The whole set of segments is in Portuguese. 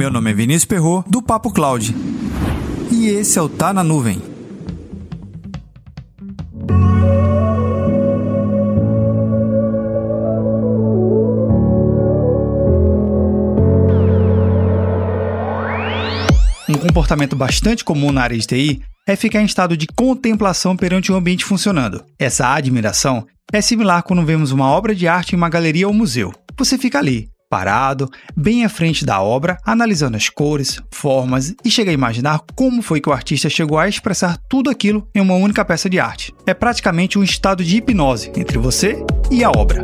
Meu nome é Vinícius Perro do Papo Cloud. E esse é o Tá na Nuvem. Um comportamento bastante comum na área de TI é ficar em estado de contemplação perante o ambiente funcionando. Essa admiração é similar quando vemos uma obra de arte em uma galeria ou museu. Você fica ali, parado, bem à frente da obra, analisando as cores, formas e chega a imaginar como foi que o artista chegou a expressar tudo aquilo em uma única peça de arte. É praticamente um estado de hipnose entre você e a obra.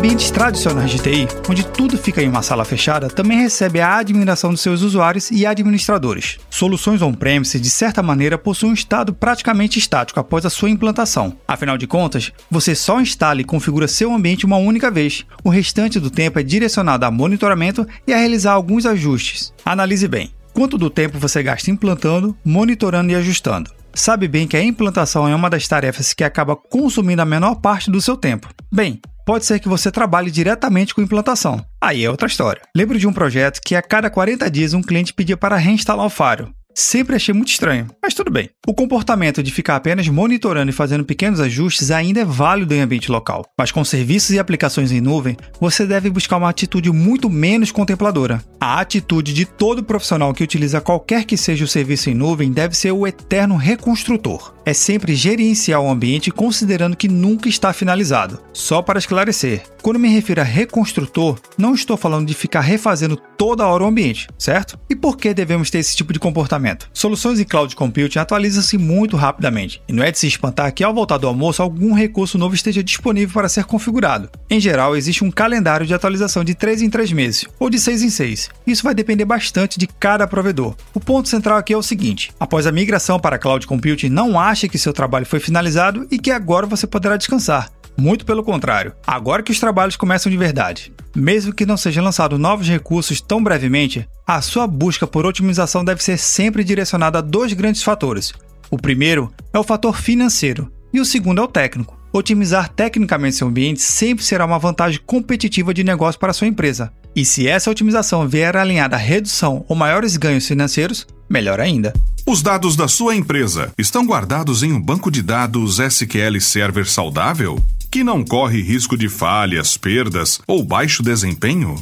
Ambientes tradicionais de TI, onde tudo fica em uma sala fechada, também recebe a admiração dos seus usuários e administradores. Soluções on-premise, de certa maneira, possuem um estado praticamente estático após a sua implantação. Afinal de contas, você só instala e configura seu ambiente uma única vez. O restante do tempo é direcionado a monitoramento e a realizar alguns ajustes. Analise bem. Quanto do tempo você gasta implantando, monitorando e ajustando? Sabe bem que a implantação é uma das tarefas que acaba consumindo a menor parte do seu tempo. Bem, pode ser que você trabalhe diretamente com implantação. Aí é outra história. Lembro de um projeto que a cada 40 dias um cliente pedia para reinstalar o Faro. Sempre achei muito estranho, mas tudo bem. O comportamento de ficar apenas monitorando e fazendo pequenos ajustes ainda é válido em ambiente local, mas com serviços e aplicações em nuvem, você deve buscar uma atitude muito menos contempladora. A atitude de todo profissional que utiliza qualquer que seja o serviço em nuvem deve ser o eterno reconstrutor. É sempre gerenciar o ambiente considerando que nunca está finalizado. Só para esclarecer, quando me refiro a reconstrutor, não estou falando de ficar refazendo toda hora o ambiente, certo? E por que devemos ter esse tipo de comportamento? Soluções em cloud computing atualizam-se muito rapidamente, e não é de se espantar que ao voltar do almoço algum recurso novo esteja disponível para ser configurado. Em geral, existe um calendário de atualização de 3 em 3 meses, ou de 6 em 6. Isso vai depender bastante de cada provedor. O ponto central aqui é o seguinte: após a migração para cloud computing, não ache que seu trabalho foi finalizado e que agora você poderá descansar. Muito pelo contrário, agora que os trabalhos começam de verdade. Mesmo que não sejam lançados novos recursos tão brevemente, a sua busca por otimização deve ser sempre direcionada a dois grandes fatores. O primeiro é o fator financeiro e o segundo é o técnico. Otimizar tecnicamente seu ambiente sempre será uma vantagem competitiva de negócio para sua empresa. E se essa otimização vier alinhada a redução ou maiores ganhos financeiros, melhor ainda. Os dados da sua empresa estão guardados em um banco de dados SQL Server saudável? Que não corre risco de falhas, perdas ou baixo desempenho?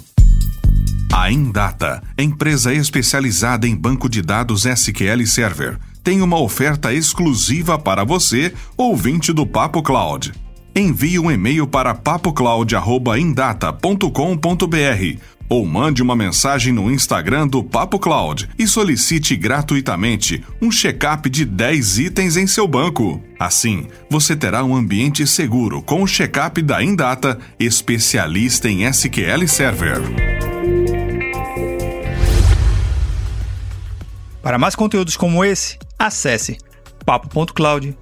A Indata, empresa especializada em banco de dados SQL Server, tem uma oferta exclusiva para você, ouvinte do Papo Cloud. Envie um e-mail para papocloud.indata.com.br ou mande uma mensagem no Instagram do Papo Cloud e solicite gratuitamente um check-up de 10 itens em seu banco. Assim, você terá um ambiente seguro com o check-up da Indata, especialista em SQL Server. Para mais conteúdos como esse, acesse papo.cloud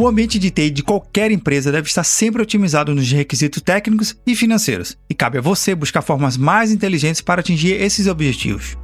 O ambiente de TI de qualquer empresa deve estar sempre otimizado nos requisitos técnicos e financeiros, e cabe a você buscar formas mais inteligentes para atingir esses objetivos.